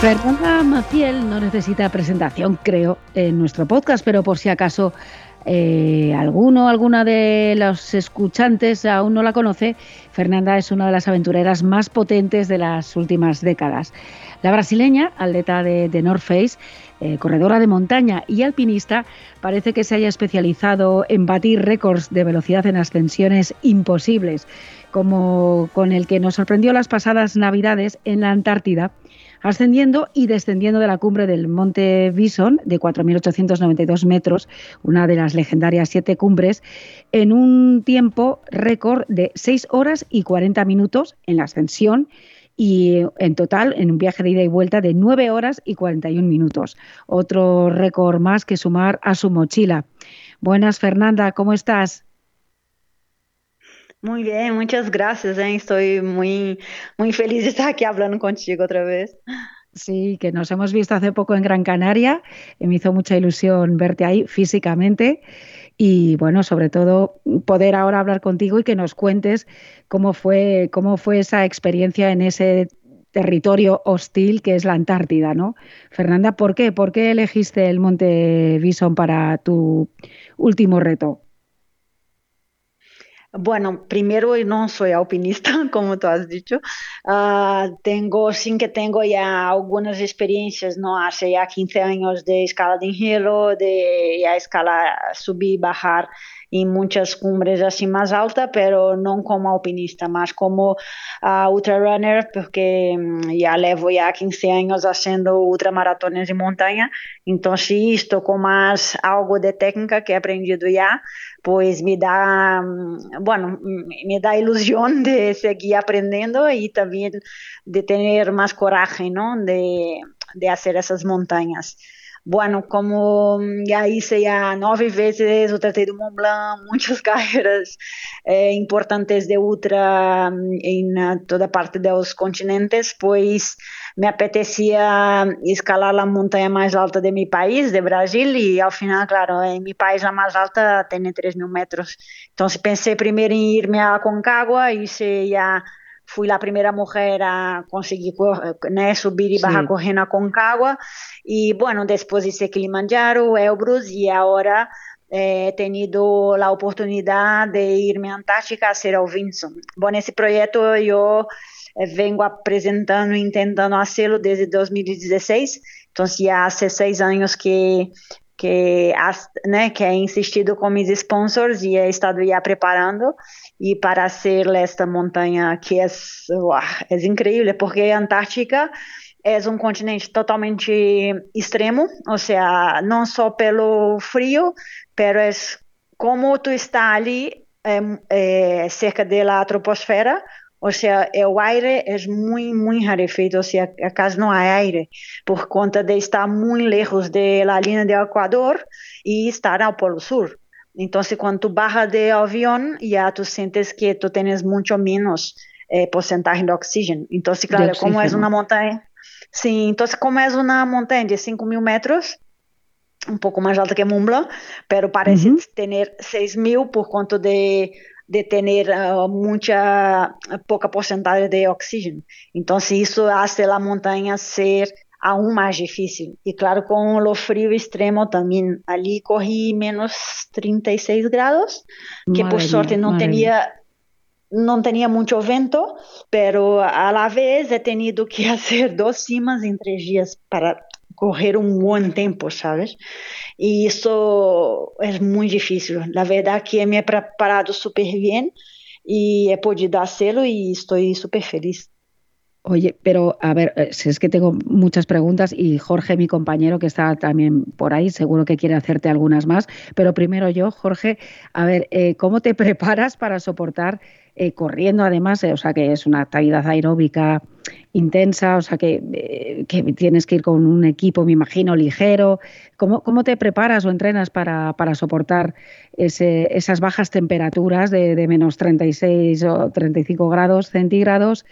Fernanda Maciel no necesita presentación, creo, en nuestro podcast, pero por si acaso eh, alguno, alguna de los escuchantes aún no la conoce, Fernanda es una de las aventureras más potentes de las últimas décadas. La brasileña, atleta de, North Face, eh, corredora de montaña y alpinista, parece que se haya especializado en batir récords de velocidad en ascensiones imposibles, como con el que nos sorprendió las pasadas navidades en la Antártida ascendiendo y descendiendo de la cumbre del Monte Bison de 4.892 metros, una de las legendarias siete cumbres, en un tiempo récord de 6 horas y 40 minutos en la ascensión y en total en un viaje de ida y vuelta de 9 horas y 41 minutos. Otro récord más que sumar a su mochila. Buenas, Fernanda, ¿cómo estás? Muy bien, muchas gracias. ¿eh? Estoy muy, muy feliz de estar aquí hablando contigo otra vez. Sí, que nos hemos visto hace poco en Gran Canaria. Y me hizo mucha ilusión verte ahí físicamente y bueno, sobre todo poder ahora hablar contigo y que nos cuentes cómo fue, cómo fue esa experiencia en ese territorio hostil que es la Antártida, ¿no? Fernanda, ¿por qué? ¿Por qué elegiste el Monte Bison para tu último reto? Bueno, primero no soy alpinista, como tú has dicho. Uh, tengo, sí que tengo ya algunas experiencias, ¿no? Hace ya 15 años de escala de hielo, de ya escala subir bajar em muitas cumbres assim mais alta, pero não como alpinista, mas como uh, ultrarunner, porque já levo já 15 anos fazendo ultramaratones de montanha, então se estou com mais algo de técnica que aprendido já, pois me dá, um, bueno, me dá ilusão de seguir aprendendo e também de ter mais coragem, não, de, de fazer essas montanhas. Bueno, como ya hice ya nueve veces o Tratado de Mont Blanc, muchas carreras eh, importantes de ultra en uh, toda parte de los continentes, pues me apetecía escalar la montaña más alta de mi país, de Brasil, y al final, claro, en mi país la más alta tiene 3.000 metros. Entonces pensé primero en irme a Concagua, hice ya fui a primeira mulher a conseguir né, subir e bajar correndo a Concagua e bueno, depois hice Kilimanjaro, Elbrus e agora he tenido a oportunidade de irme a Antártica a ser ao Vinson. Bom, esse projeto eu eh, vengo apresentando e tentando fazê-lo desde 2016, então já há seis anos que que, né, que é insistido com meus sponsors e he estado já preparando e para ser esta montanha que é, é incrível, porque a Antártica é um continente totalmente extremo, ou seja, não só pelo frio, é como tu está ali é, é, cerca da troposfera, ou seja, o ar é muito, muito rarefeito, ou seja, acaso não há ar, por conta de estar muito lejos da linha do Equador e estar ao Polo Sul. Entonces, cuando tú bajas de avión, ya tú sientes que tú tienes mucho menos eh, porcentaje de oxígeno. Entonces, claro, como es una montaña, sí, entonces como es una montaña de 5.000 metros, un poco más alta que Mont Blanc, pero parece uh -huh. tener 6.000 por cuanto de, de tener uh, mucha, poca porcentaje de oxígeno. Entonces, eso hace la montaña ser aún más difícil. Y claro, con lo frío extremo también, allí corrí menos 36 grados, que por suerte no madre tenía no tenía mucho vento, pero a la vez he tenido que hacer dos cimas en tres días para correr un buen tiempo, ¿sabes? Y eso es muy difícil. La verdad que me he preparado súper bien y he podido hacerlo y estoy súper feliz. Oye, pero a ver, eh, si es que tengo muchas preguntas y Jorge, mi compañero, que está también por ahí, seguro que quiere hacerte algunas más. Pero primero yo, Jorge, a ver, eh, ¿cómo te preparas para soportar eh, corriendo además? o sea, que es una actividad aeróbica intensa, o sea, que, que tienes que ir con un equipo, me imagino, ligero. ¿Cómo, cómo te preparas o entrenas para, para soportar esas bajas temperaturas de, de menos 36 o 35 grados centígrados?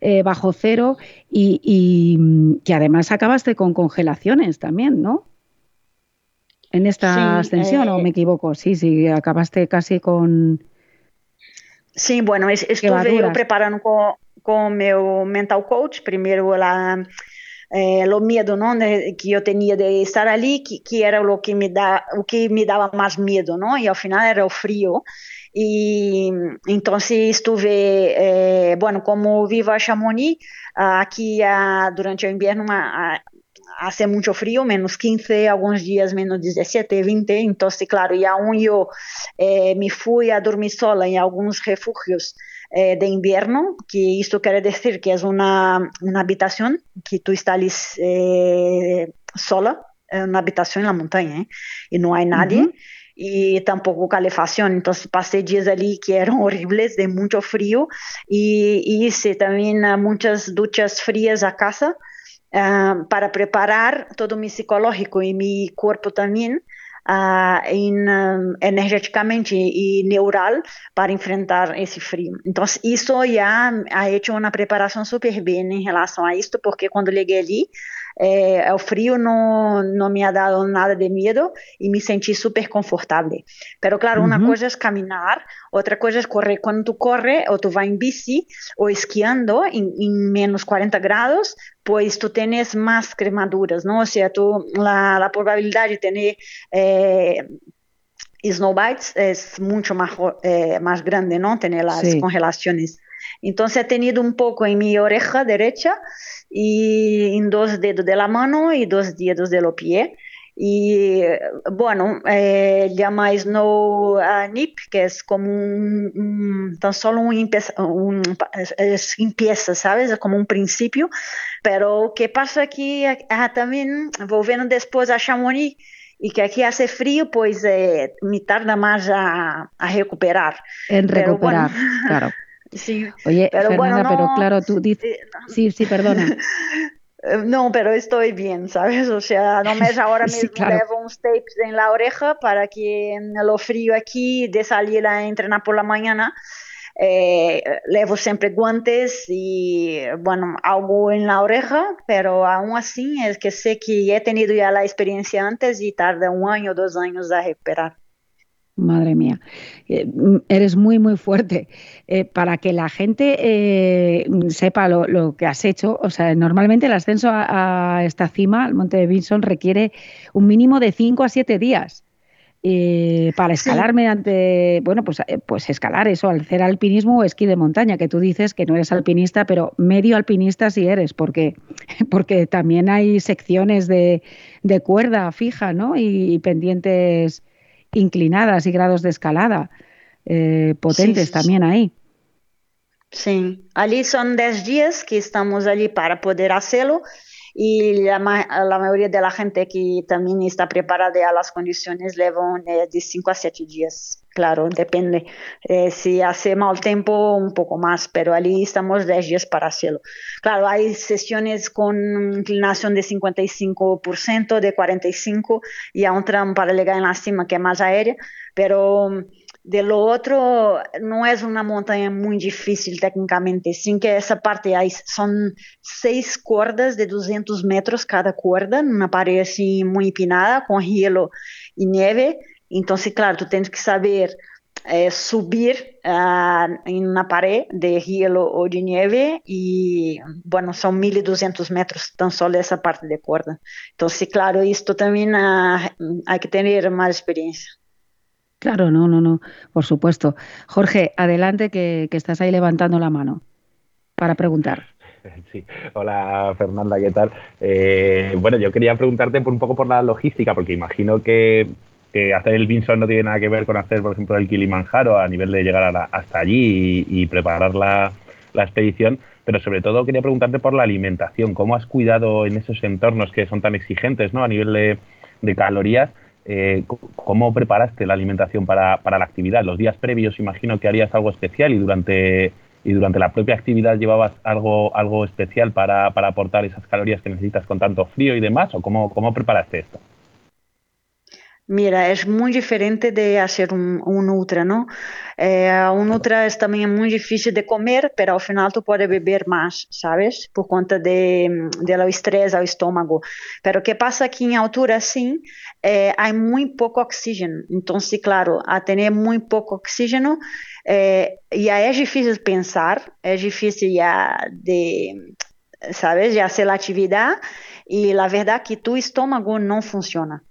Eh, bajo cero y, y, mm, que además acabaste con congelaciones también, ¿no? En esta Sí, ascensión, ¿o eh, me equivoco? Sí, sí, acabaste casi con... Sim, bueno, es- estuve preparando com, com meu mental coach, primeiro la, eh, lo medo, não, que eu tinha de estar ali, que, que era o que me dá, o que me dava mais medo, não? E ao final era o frio. Então estuve, eh, bueno, como vivo a Chamonix, aqui durante o inverno hace muito frio, menos 15, alguns dias menos 17, 20, então, claro, e aún eu eh, me fui a dormir sola em alguns refúgios eh, de inverno, que isto quer dizer que é uma, uma habitação que tu estás eh, sola, uma habitação na montanha, eh, e não há nadie. Y tampoco calefacción, entonces pasé días allí que eran horribles, de mucho frío, y, hice también ah, muchas duchas frías a casa, ah, para preparar todo mi psicológico y mi cuerpo también ah, en, ah, energéticamente y neural para enfrentar ese frío. Entonces, eso ya ha hecho una preparación súper bien en relación a esto, porque cuando llegué allí, eh, el frío no, no me ha dado nada de miedo y me sentí súper confortable. Pero claro, una Ujú. cosa es caminar, otra cosa es correr. Cuando tú corres o tú vas en bici o esquiando en, en menos 40 grados, pues tú tienes más cremaduras, ¿no? O sea, tú, la, la probabilidad de tener eh, snowbites es mucho más, eh, más grande, ¿no? Tener las Sí. congelaciones. Entonces he tenido un poco en mi oreja derecha y en dos dedos de la mano y dos dedos de los pies. Y bueno, eh, llama Snow uh, Nip, que es como un, un- tan solo un, empe- un es, es empieza, ¿sabes? Es como un principio. Pero ¿qué pasa aquí ah, también, volviendo después a Chamonix, y que aquí hace frío, pues eh, me tarda más a, a recuperar. En Pero recuperar, bueno. claro. Sí, Oye, pero bueno, Fernanda, pero no- claro, tú dices... Sí, sí, perdona. Eh, No, pero estoy bien, ¿sabes? O sea, no me ahora Sí, mismo claro. levo uns tapes en la oreja para que en lo frío aquí de salir a entrenar por la mañana eh, levo siempre guantes y bueno, algo en la oreja, pero aún así es que sé que he tenido ya la experiencia antes y tarda un año, dos años a recuperar. Madre mía, Eh, mm, eres muy, muy fuerte. Eh, para que la gente eh, sepa lo, lo que has hecho, o sea, normalmente el ascenso a, a esta cima, al Monte de Vinson, requiere un mínimo de 5 a 7 días. eh, para Sí. escalar mediante, bueno, pues, pues escalar eso, hacer alpinismo o esquí de montaña, que tú dices que no eres alpinista, pero medio alpinista sí eres, porque, porque también hay secciones de, de cuerda fija, ¿no? Y, y pendientes inclinadas y grados de escalada eh, potentes Sí, también ahí. Sí, allí son 10 días que estamos allí para poder hacerlo y la, la mayoría de la gente que también está preparada a las condiciones llevan eh, de 5 a 7 días. Claro, depende. Eh, si hace mal tiempo, un poco más, pero allí estamos 10 días para hacerlo. Claro, hay sesiones con inclinación de 55%, de 45% y a un tramo para llegar en la cima que es más aérea, pero de lo otro, no es una montaña muy difícil técnicamente, sin que esa parte hay, son seis cuerdas de 200 metros cada cuerda, una pared así muy empinada, con hielo y nieve. Entonces, claro, tú tienes que saber es subir uh, en una pared de hielo o de nieve y bueno, son 1200 metros tan solo esa parte de cuerda. Entonces, claro, esto también uh, hay que tener más experiencia. Claro, no, no, no, por supuesto. Jorge, adelante que, estás ahí levantando la mano para preguntar. Sí. Hola Fernanda, ¿qué tal? Eh, bueno, yo quería preguntarte por un poco por la logística, porque imagino que hacer el Vinson no tiene nada que ver con hacer, por ejemplo, el Kilimanjaro a nivel de llegar hasta allí y, preparar la, expedición, pero sobre todo quería preguntarte por la alimentación. ¿Cómo has cuidado en esos entornos que son tan exigentes ¿no? a nivel de, calorías? Eh, ¿Cómo preparaste la alimentación para, la actividad? Los días previos imagino que harías algo especial y durante, y durante la propia actividad llevabas algo, algo especial para, aportar esas calorías que necesitas con tanto frío y demás, o cómo, cómo preparaste esto? Mira, es muy diferente de hacer un, ultra, ¿no? Eh, un ultra es también muy difícil de comer, pero al final tú puedes beber más, ¿sabes? Por cuenta de, de lo estrés al estómago. Pero ¿qué pasa aquí en altura? Sí, eh, hay muy poco oxígeno. Entonces, claro, a tener muy poco oxígeno, eh, ya es difícil pensar, es difícil ya de, ¿sabes? De hacer la actividad y la verdad que tu estómago no funciona.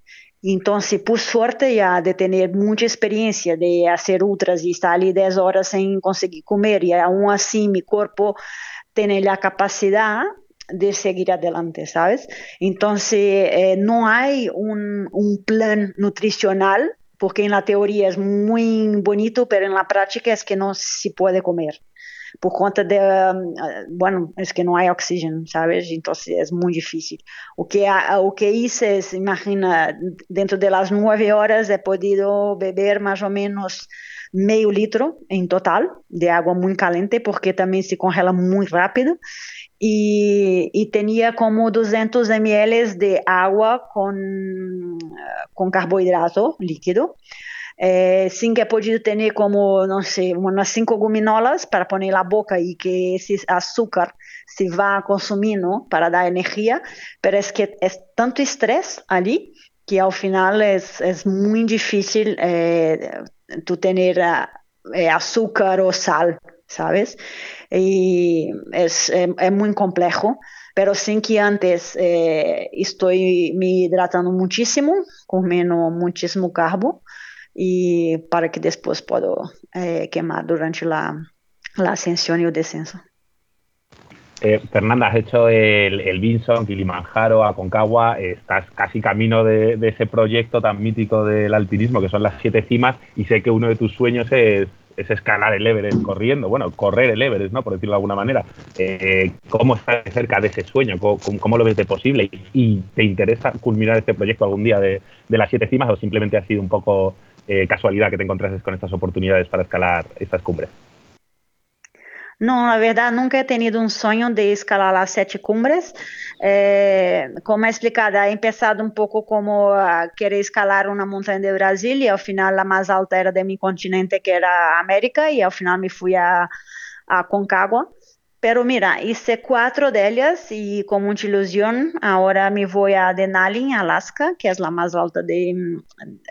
Se por sorte já de ter muita experiência de fazer ultras e estar ali 10 horas sem conseguir comer, e aún assim meu corpo tem a capacidade de seguir adelante, ¿sabes? Então, eh, não há um, um plano nutricional, porque na teoria é muito bonito, mas na prática é que não se pode comer por conta de, bueno, es que no hay oxígeno, ¿sabes? Entonces es muy difícil. O que, o que es, imagina, dentro de nueve horas he podido beber más o menos medio litro en total de agua muy caliente porque también se congela muy rápido y, y tenía como 200 ml de agua con, con carbohidrato líquido é, sim que é podido ter como, não sei, umas cinco gominolas para pôr na boca e que esse açúcar se vá consumindo para dar energia, mas é que é tanto estresse ali que ao final é, é muito difícil é, tu ter é, açúcar ou sal, sabes? E é, é, é muito complexo, pero sim que antes eh, estou me hidratando muitíssimo, comendo muitíssimo carbo, y para que después puedo eh, quemar durante la, la, ascensión y el descenso. Eh, Fernanda, has hecho el, el Vinson, Kilimanjaro, Aconcagua, estás casi camino de, de, ese proyecto tan mítico del alpinismo que son las siete cimas y sé que uno de tus sueños es, es escalar el Everest corriendo, bueno, correr el Everest, ¿no? Por decirlo de alguna manera. Eh, ¿Cómo estás cerca de ese sueño? ¿Cómo, cómo lo ves de posible? ¿Y te interesa culminar este proyecto algún día de, de las siete cimas o simplemente ha sido un poco eh, casualidad que te encontrases con estas oportunidades para escalar estas cumbres? No, la verdad nunca he tenido un sueño de escalar las siete cumbres. Eh, como he explicado, he empezado un poco como a querer escalar una montaña de Brasil y al final la más alta era de mi continente, que era América, y al final me fui a, a Concagua. Pero mira, hice cuatro de ellas y con mucha ilusión ahora me voy a Denali, Alaska, que es la más alta de,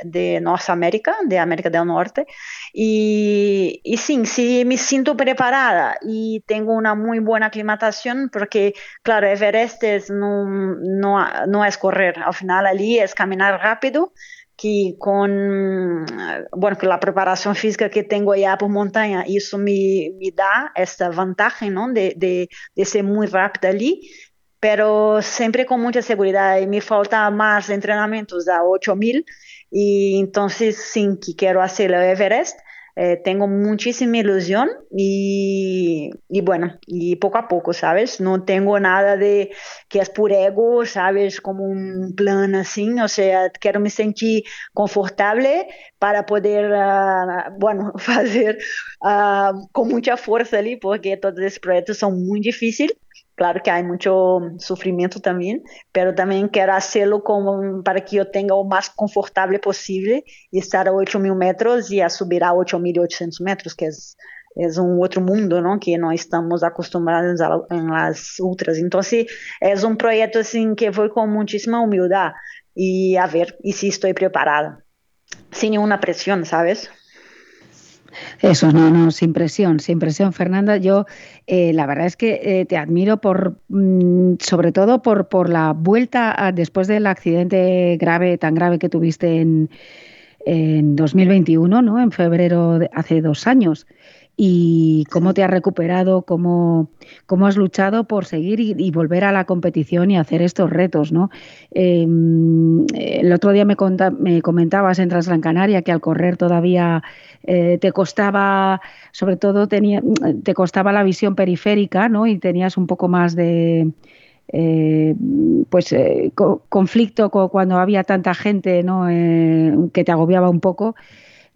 de Norteamérica, de América del Norte. Y, y sí, sí me siento preparada y tengo una muy buena aclimatación porque, claro, Everest es no, no, no es correr, al final allí es caminar rápido que con, bueno, con la preparación física que tengo ya por montaña, eso me, me da esta ventaja, ¿no? De, de, de, ser muy rápida allí, pero siempre con mucha seguridad. Y me falta más entrenamientos a 8000 y entonces sí que quiero hacer el Everest eh, tengo muchísima ilusión y, y, bueno, y poco a poco, ¿sabes? No tengo nada de que es por ego, ¿sabes? Como un plan así, o sea, quiero me sentir confortable para poder, uh, bueno, hacer uh, con mucha fuerza ali, porque todos esses projetos são muito difíceis Claro que há muito sofrimento também, mas também quero fazê-lo para que eu tenha o mais confortável possível estar a 8 mil metros e a subir a 8.800 metros, que é, é um outro mundo, não? Que nós estamos acostumados a, ultras. Então, é um projeto assim que vou com muitíssima humildade e a ver e se estou preparada, sem nenhuma pressão, sabes? Eso, no, no, sin presión, sin presión, Fernanda. Yo, eh, la verdad es que eh, te admiro por, mm, sobre todo por, por la vuelta después del accidente grave, tan grave que tuviste en, en 2021, ¿no? En febrero de hace dos años y cómo te has recuperado, cómo, cómo has luchado por seguir y, volver a la competición y hacer estos retos. ¿no? Em, el otro día me, me comentabas en Transgran Canaria que al correr todavía eh, te costaba, sobre todo tenía, te costaba la visión periférica ¿no? y tenías un poco más de... Eh, pues eh, conflicto cuando había tanta gente ¿no? que te agobiaba un poco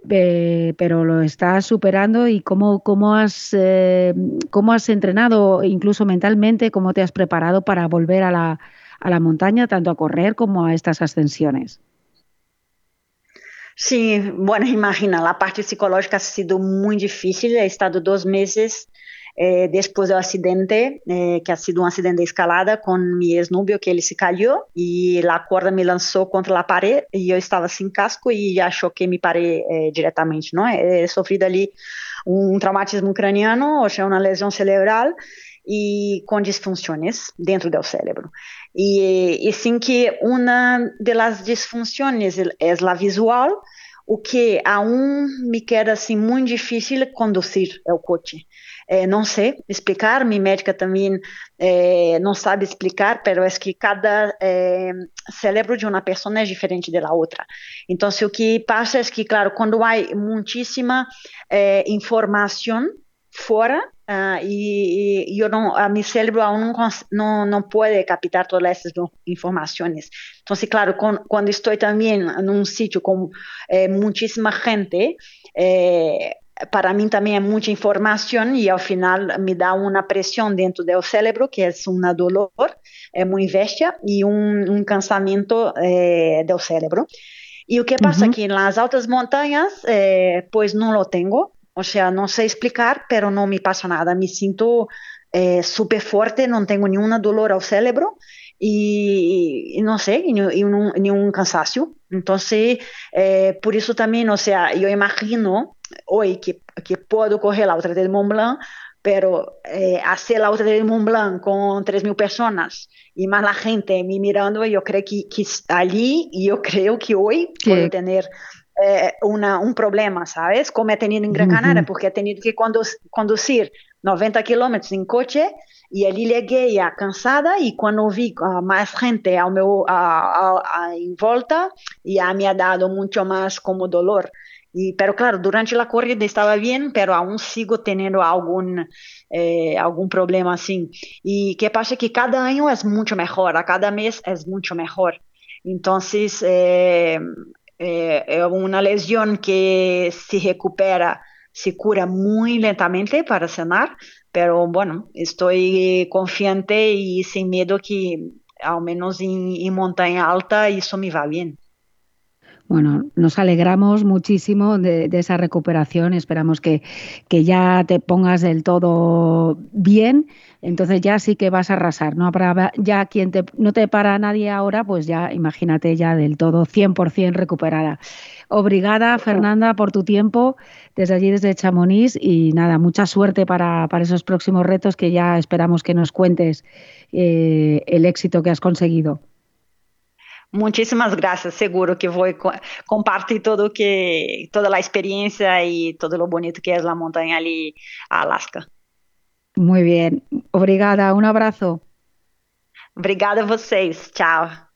eh, pero lo estás superando y cómo, cómo, has, eh, cómo has entrenado, incluso mentalmente, cómo te has preparado para volver a la, a la montaña, tanto a correr como a estas ascensiones. Sí, bueno, imagina, la parte psicológica ha sido muy difícil. He estado dos meses eh, do acidente, eh, que ha sido um acidente de escalada com meu ex-novio, que ele se caiu e a corda me lançou contra a parede e eu estava sem casco e achou que me parei eh, diretamente, não? He sofrido ali um traumatismo craniano, ou seja, uma lesão cerebral e com disfunções dentro do cérebro. E, e sim que uma das disfunções é a visual, o que a um me queda assim muito difícil conduzir o coche. É, não sei explicar, minha médica também é, não sabe explicar, mas é que cada é, cérebro de uma pessoa é diferente da outra. Então, o que passa é que, claro, quando há muitíssima é, informação fora uh, e, e, eu não, a meu cérebro não, não, não pode captar todas essas informações. Então, claro, com, quando estou também num sítio com é, muitíssima gente, é, para mim também é muita informação e ao final me dá uma pressão dentro do cérebro que é uma dolor, é uma inveja e um, um cansamento do cérebro. E o que passa uhum. aqui nas altas montanhas, pois não lo tenho, ou seja, não sei explicar, pero não me passa nada. Me sinto é, super forte, não tenho nenhuma dolor ao cérebro e, e não sei, e, nenhum, nenhum cansaço. Então, é, por isso também, ou seja, eu imagino hoy que, que puedo correr la otra de Mont Blanc, pero eh, hacer la otra de Mont Blanc con 3.000 personas y más la gente me mirando, yo creo que, que allí, yo creo que hoy ¿Qué? puedo tener eh, una, un problema, ¿sabes? Como he tenido en Gran Canaria, uh -huh. porque he tenido que condu conducir 90 kilómetros en coche e ali cheguei a cansada e quando vi uh, mais gente ao meu, uh, uh, em volta, já me ha dado muito mais como dolor. Y, pero claro, durante la corrida estaba bien, pero aún sigo teniendo algún, eh, algún problema así. Y qué pasa que cada año es mucho mejor, a cada mes es mucho mejor. Entonces, eh, eh, una lesión que se recupera, se cura muy lentamente para sanar, pero bueno, estoy confiante y sin miedo que al menos en, en montaña alta eso me va bien. Bueno, nos alegramos muchísimo de, esa recuperación. Esperamos que, que, ya te pongas del todo bien. Entonces ya sí que vas a arrasar. No habrá ya quien te, no te para nadie ahora, pues ya imagínate ya del todo 100% recuperada. Obrigada, Fernanda, por tu tiempo desde allí, desde Chamonix. Y nada, mucha suerte para, para esos próximos retos que ya esperamos que nos cuentes eh, el éxito que has conseguido. Muchísimas gracias, seguro que voy a compartir todo que, toda la experiencia y todo lo bonito que es la montaña ali Alaska. Muy bien, obrigada, un abrazo. Obrigada a vocês, tchau.